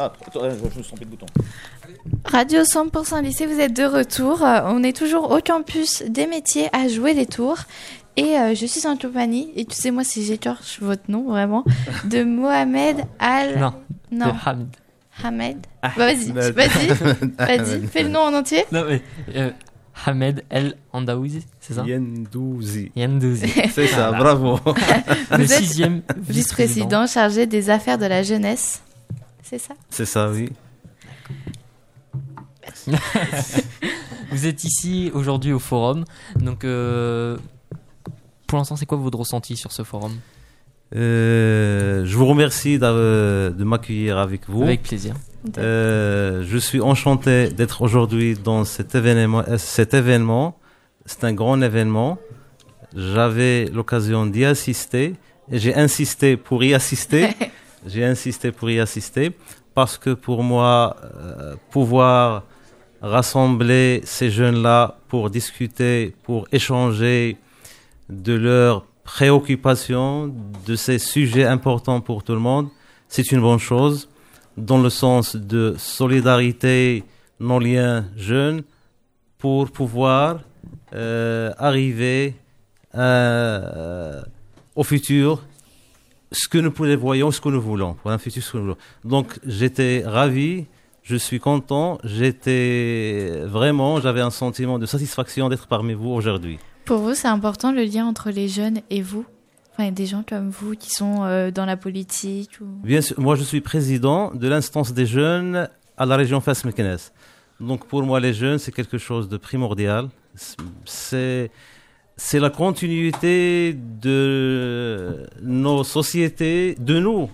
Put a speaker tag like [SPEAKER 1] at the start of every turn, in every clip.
[SPEAKER 1] Ah, je me suis trompé de bouton.
[SPEAKER 2] Radio 100% lycée, vous êtes de retour. Euh, On est toujours au campus des métiers à jouer les tours. Et euh, je suis en compagnie, et tu sais moi si j'écorche votre nom vraiment, de Mohamed Al...
[SPEAKER 3] Non,
[SPEAKER 2] Non,
[SPEAKER 3] de Hamid.
[SPEAKER 2] Hamed. Bah, vas-y, vas-y, vas-y, fais le nom en entier.
[SPEAKER 3] Non, mais euh, Hamed El Andaouzi, c'est ça?
[SPEAKER 4] Yendouzi.
[SPEAKER 3] Yandouzi.
[SPEAKER 4] C'est ça, bravo.
[SPEAKER 3] Le
[SPEAKER 2] Vous êtes
[SPEAKER 3] sixième
[SPEAKER 2] Vice-président chargé des affaires de la jeunesse. C'est ça
[SPEAKER 4] C'est ça, oui.
[SPEAKER 3] Vous êtes ici aujourd'hui au forum. Donc, euh, pour l'instant, c'est quoi votre ressenti sur ce forum?
[SPEAKER 4] Euh, je vous remercie de m'accueillir avec vous.
[SPEAKER 3] Avec plaisir.
[SPEAKER 4] Euh, je suis enchanté d'être aujourd'hui dans cet événement. Cet événement, c'est un grand événement. J'avais l'occasion d'y assister et j'ai insisté pour y assister. j'ai insisté pour y assister parce que pour moi, euh, pouvoir rassembler ces jeunes-là pour discuter, pour échanger de leurs préoccupations, de ces sujets importants pour tout le monde, c'est une bonne chose dans le sens de solidarité, nos liens jeunes, pour pouvoir euh, arriver à- au futur, ce que nous voyons, ce que nous voulons, pour un futur ce que nous voulons. Donc j'étais ravi, je suis content, j'étais vraiment, j'avais un sentiment de satisfaction d'être parmi vous aujourd'hui.
[SPEAKER 2] Pour vous, c'est important le lien entre les jeunes et vous? Enfin, des gens comme vous qui sont euh, dans la politique ou...
[SPEAKER 4] Bien sûr, moi je suis président de l'instance des jeunes à la région Fès-Meknès. Donc pour moi les jeunes c'est quelque chose de primordial. C'est c'est la continuité de nos sociétés, de nous.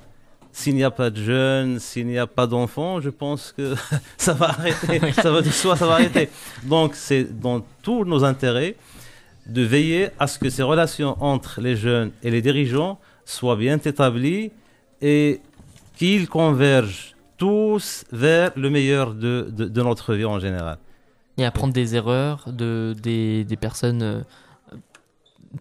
[SPEAKER 4] S'il n'y a pas de jeunes, s'il n'y a pas d'enfants, je pense que ça va arrêter. ça va de soi, ça va arrêter. Donc c'est dans tous nos intérêts de veiller à ce que ces relations entre les jeunes et les dirigeants soient bien établies et qu'ils convergent tous vers le meilleur de, de, de notre vie en général.
[SPEAKER 3] Et apprendre des erreurs de, des, des personnes, euh,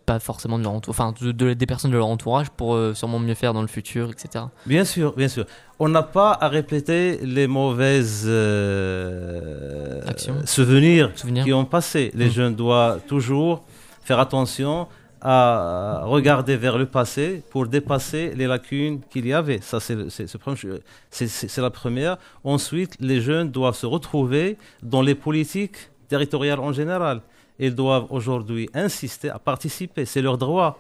[SPEAKER 3] pas forcément de leur entourage, enfin, de, de- des personnes de leur entourage pour euh, sûrement mieux faire dans le futur, etc.
[SPEAKER 4] Bien sûr, bien sûr. On n'a pas à répéter les mauvaises euh,
[SPEAKER 3] Actions.
[SPEAKER 4] souvenirs
[SPEAKER 3] Souvenirs.
[SPEAKER 4] qui ont passé. Les
[SPEAKER 3] Mm.
[SPEAKER 4] jeunes doivent toujours faire attention à regarder vers le passé pour dépasser les lacunes qu'il y avait. Ça, c'est la première. Ensuite, les jeunes doivent se retrouver dans les politiques territoriales en général. Ils doivent aujourd'hui insister à participer. C'est leur droit.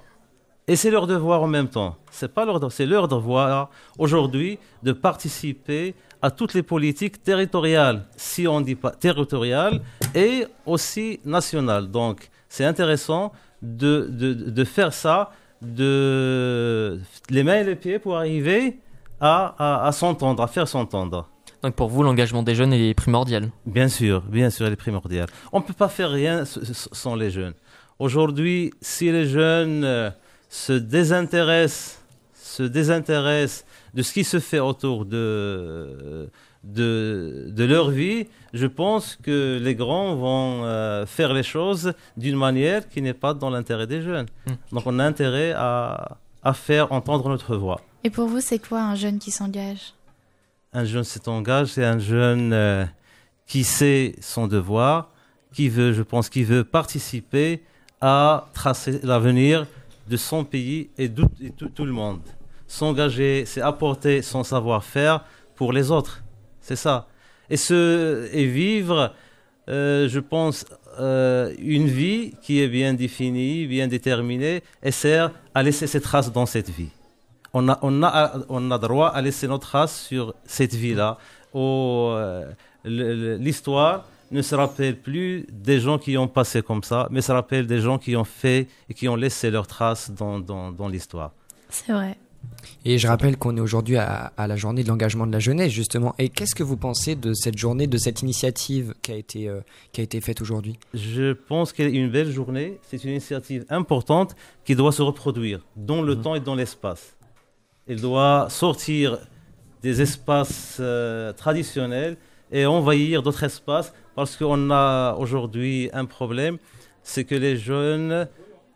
[SPEAKER 4] Et c'est leur devoir en même temps. C'est pas leur devoir, c'est leur devoir aujourd'hui de participer à toutes les politiques territoriales, si on dit pas territoriales, et aussi nationales. Donc, c'est intéressant de, de, faire ça, de les mains et les pieds pour arriver à, à s'entendre, à faire s'entendre.
[SPEAKER 3] Donc pour vous, l'engagement des jeunes est primordial.
[SPEAKER 4] Bien sûr, bien sûr, elle est primordiale. On ne peut pas faire rien sans les jeunes. Aujourd'hui, si les jeunes euh, se désintéressent, se désintéressent de ce qui se fait autour de, de, de leur vie, je pense que les grands vont euh, faire les choses d'une manière qui n'est pas dans l'intérêt des jeunes.
[SPEAKER 3] Mm.
[SPEAKER 4] Donc on a intérêt à, à faire entendre notre voix.
[SPEAKER 2] Et pour vous, c'est quoi un jeune qui s'engage?
[SPEAKER 4] Un jeune s'engage, c'est un jeune euh, qui sait son devoir, qui veut, je pense, qui veut participer à tracer l'avenir de son pays et de tout, le monde. S'engager, c'est apporter son savoir-faire pour les autres. C'est ça. Et vivre, euh, je pense, euh, une vie qui est bien définie, bien déterminée, et sert à laisser ses traces dans cette vie on a, on, a, on a droit à laisser notre trace sur cette vie-là. Euh, L'histoire ne se rappelle plus des gens qui ont passé comme ça, mais se rappelle des gens qui ont fait et qui ont laissé leurs traces dans, dans, dans l'histoire.
[SPEAKER 2] C'est vrai.
[SPEAKER 5] Et je rappelle qu'on est aujourd'hui à, à la journée de l'engagement de la jeunesse, justement. Et qu'est-ce que vous pensez de cette journée, de cette initiative qui a été, euh, qui a été faite aujourd'hui?
[SPEAKER 4] Je pense qu'elle est une belle journée. C'est une initiative importante qui doit se reproduire dans le temps et dans l'espace. Elle doit sortir des espaces euh, traditionnels et envahir d'autres espaces parce qu'on a aujourd'hui un problème, c'est que les jeunes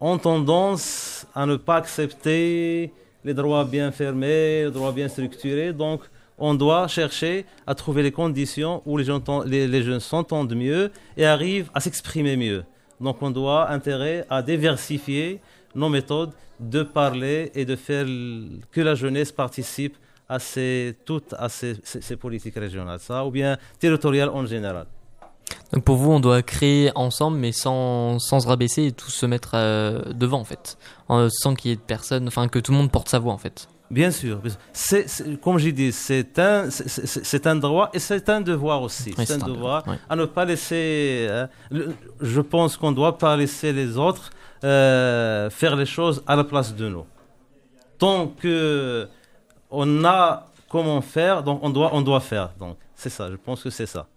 [SPEAKER 4] ont tendance à ne pas accepter les droits bien fermés, les droits bien structurés. Donc, on doit chercher à trouver les conditions où les jeunes s'entendent mieux et arrivent à s'exprimer mieux. Donc on doit intérêt à diversifier nos méthodes de parler et de faire que la jeunesse participe à ces, toutes ces, politiques régionales, ça, ou bien territoriales en général.
[SPEAKER 3] Donc pour vous, on doit créer ensemble, mais sans, sans se rabaisser et tous se mettre euh, devant, en fait, sans qu'il y ait de personnes, enfin que tout le monde porte sa voix, en fait.
[SPEAKER 4] Bien sûr. Comme j'ai dit, c'est un, c'est, un droit et c'est un devoir aussi. c'est un, devoir à ne pas laisser. Hein, je pense qu'on ne doit pas laisser les autres euh, faire les choses à la place de nous. Tant que on a comment faire, donc on doit, on doit faire. Donc c'est ça. Je pense que c'est ça.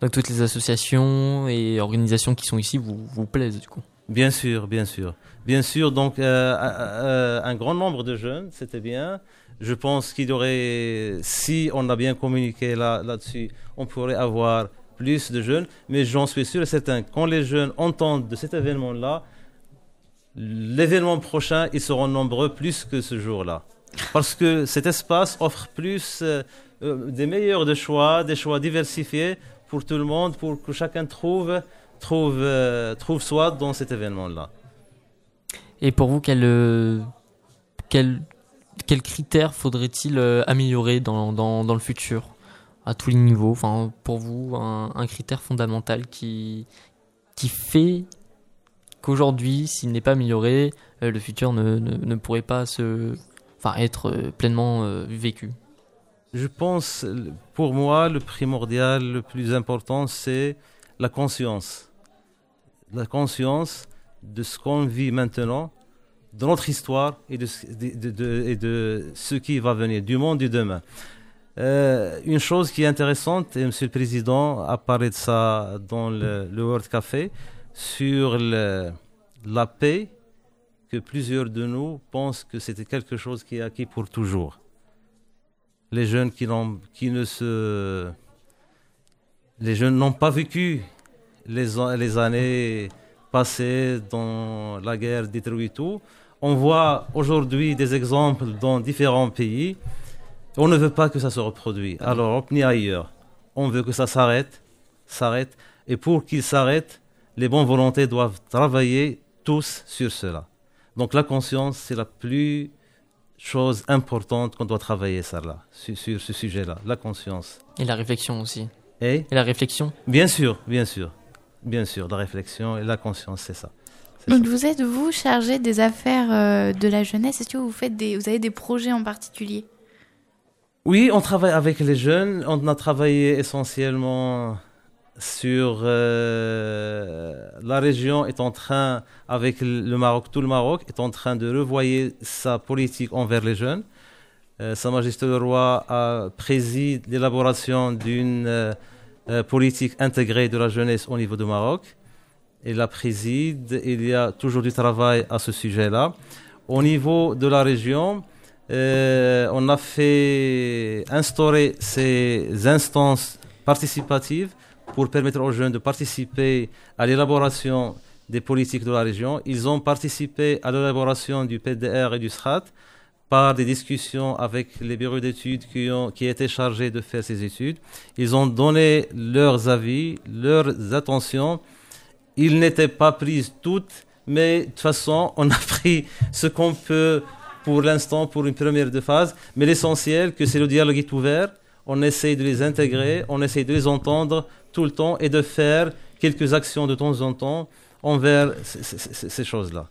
[SPEAKER 3] Donc toutes les associations et organisations qui sont ici vous, vous plaisent du coup.
[SPEAKER 4] Bien sûr, bien sûr. Bien sûr, donc euh, euh, euh, un grand nombre de jeunes, c'était bien. Je pense qu'il y aurait, si on a bien communiqué là, là-dessus, on pourrait avoir plus de jeunes. Mais j'en suis sûr et certain, quand les jeunes entendent de cet événement-là, l'événement prochain, ils seront nombreux plus que ce jour-là. Parce que cet espace offre plus des meilleurs de choix, des choix diversifiés pour tout le monde, pour que chacun trouve trouve, euh, trouve soi dans cet événement-là.
[SPEAKER 3] Et pour vous, quel, euh, quel, quel critère faudrait-il euh, améliorer dans, dans, dans, le futur à tous les niveaux? Enfin, Pour vous, un, un critère fondamental qui, qui fait qu'aujourd'hui, s'il n'est pas amélioré, le futur ne, ne, ne, pourrait pas se, enfin, être pleinement vécu?
[SPEAKER 4] Je pense, pour moi, le primordial, le plus important, c'est la conscience la conscience de ce qu'on vit maintenant, de notre histoire et de, ce qui va venir, du monde du demain. Euh, une chose qui est intéressante, et M. le Président a parlé de ça dans le, World Café, sur la paix, que plusieurs de nous pensent que c'était quelque chose qui est acquis pour toujours. Les jeunes qui. Les jeunes n'ont pas vécu les, les années passées dans la guerre détruit tout. On voit aujourd'hui des exemples dans différents pays. On ne veut pas que ça se reproduise, à l'Europe ni ailleurs. On veut que ça s'arrête, s'arrête. Et pour qu'il s'arrête, les bonnes volontés doivent travailler tous sur cela. Donc la conscience, c'est la plus chose importante qu'on doit travailler ça là, sur, sur ce sujet-là, la conscience.
[SPEAKER 3] Et la réflexion aussi.
[SPEAKER 4] Et,
[SPEAKER 3] et la réflexion
[SPEAKER 4] Bien sûr, bien sûr. Bien sûr, la réflexion et la conscience, c'est ça.
[SPEAKER 2] Donc vous êtes vous chargé des affaires euh, de la jeunesse. Est-ce que vous faites des, vous avez des projets en particulier?
[SPEAKER 4] Oui, on travaille avec les jeunes. On a travaillé essentiellement sur euh, la région est en train avec le Maroc, tout le Maroc est en train de revoyer sa politique envers les jeunes. Euh, sa Majesté le Roi a préside l'élaboration d'une euh, politique intégrée de la jeunesse au niveau du Maroc. Il la préside. Il y a toujours du travail à ce sujet-là. Au niveau de la région, euh, on a fait instaurer ces instances participatives pour permettre aux jeunes de participer à l'élaboration des politiques de la région. Ils ont participé à l'élaboration du PDR et du SRAT par des discussions avec les bureaux d'études qui, qui étaient chargés de faire ces études. Ils ont donné leurs avis, leurs attentions. Ils n'étaient pas prises toutes, mais de toute façon, on a pris ce qu'on peut pour l'instant, pour une première de phase. Mais l'essentiel, que c'est le dialogue est ouvert. On essaye de les intégrer, on essaye de les entendre tout le temps et de faire quelques actions de temps en temps envers ces choses-là.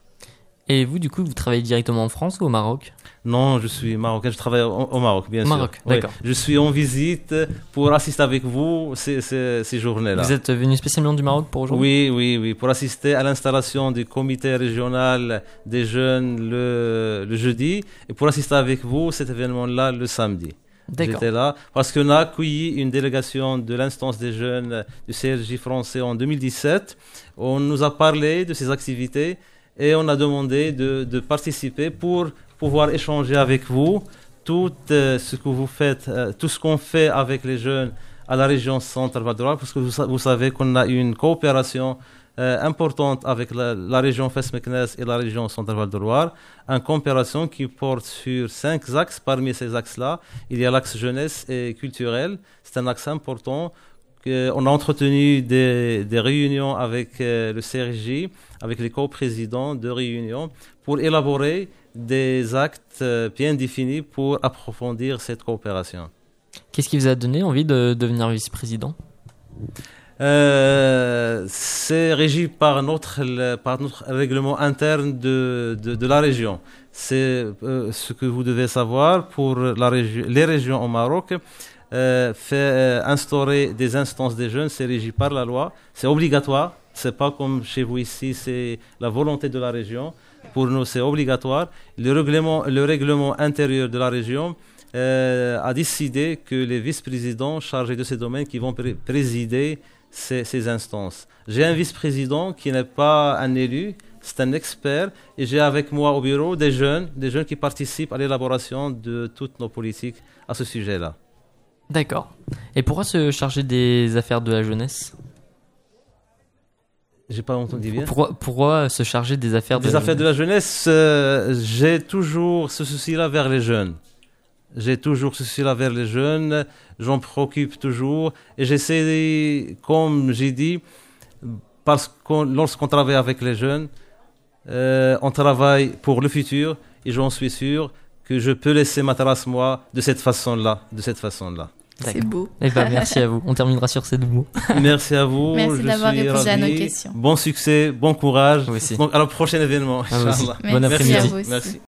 [SPEAKER 3] Et vous, du coup, vous travaillez directement en France ou au Maroc?
[SPEAKER 4] Non, je suis marocain, je travaille au, Maroc, bien
[SPEAKER 3] Maroc,
[SPEAKER 4] sûr. d'accord. Je suis en visite pour assister avec vous ces, ces, journées-là.
[SPEAKER 3] Vous êtes venu spécialement du Maroc pour aujourd'hui?
[SPEAKER 4] Oui, oui, oui, pour assister à l'installation du comité régional des jeunes le, le jeudi et pour assister avec vous cet événement-là le samedi. J'étais là parce qu'on a accueilli une délégation de l'instance des jeunes du CRJ français en 2017. On nous a parlé de ces activités et on a demandé de, participer pour pouvoir échanger avec vous tout euh, ce que vous faites, euh, tout ce qu'on fait avec les jeunes à la région Centre-Val parce que vous, sa- vous savez qu'on a une coopération euh, importante avec la, la région Fès-Meknès et la région Centre-Val de Loire, une coopération qui porte sur cinq axes. Parmi ces axes-là, il y a l'axe jeunesse et culturel. C'est un axe important. Que- On a entretenu des, des réunions avec euh, le CRJ, avec les co-présidents de réunions, pour élaborer des actes euh, bien définis pour approfondir cette coopération.
[SPEAKER 3] Qu'est-ce qui vous a donné envie de devenir vice-président?
[SPEAKER 4] Euh, c'est régi par notre, par notre règlement interne de, de, de la région. C'est euh, ce que vous devez savoir pour la région, les régions au Maroc. Euh, fait euh, instaurer des instances des jeunes, c'est régi par la loi, c'est obligatoire. C'est pas comme chez vous ici, c'est la volonté de la région. Pour nous, c'est obligatoire. Le règlement, le règlement intérieur de la région euh, a décidé que les vice-présidents chargés de ces domaines qui vont pré- présider ces instances. J'ai un vice-président qui n'est pas un élu, c'est un expert, et j'ai avec moi au bureau des jeunes, des jeunes qui participent à l'élaboration de toutes nos politiques à ce sujet-là.
[SPEAKER 3] D'accord. Et pourquoi se charger des affaires de la jeunesse?
[SPEAKER 4] J'ai pas entendu bien.
[SPEAKER 3] pourquoi, pourquoi se charger des affaires de
[SPEAKER 4] Des
[SPEAKER 3] la
[SPEAKER 4] affaires de la jeunesse, euh, j'ai toujours ce souci-là vers les jeunes. J'ai toujours ce souci-là vers les jeunes, j'en préoccupe toujours. Et j'essaie, comme j'ai dit, parce que lorsqu'on travaille avec les jeunes, euh, on travaille pour le futur et j'en suis sûr que je peux laisser ma trace, moi, de cette façon-là. De cette façon-là.
[SPEAKER 2] C'est beau.
[SPEAKER 3] Eh ben, merci à vous. On terminera sur ces deux mots.
[SPEAKER 4] Merci à vous.
[SPEAKER 2] Merci d'avoir répondu à nos questions.
[SPEAKER 4] Bon succès, bon courage.
[SPEAKER 3] Vous aussi.
[SPEAKER 4] Donc, à la prochaine événement.
[SPEAKER 3] À vous aussi.
[SPEAKER 4] Inch'Allah.
[SPEAKER 3] Bon
[SPEAKER 2] Merci
[SPEAKER 3] après-midi.
[SPEAKER 2] à vous aussi.
[SPEAKER 4] Merci.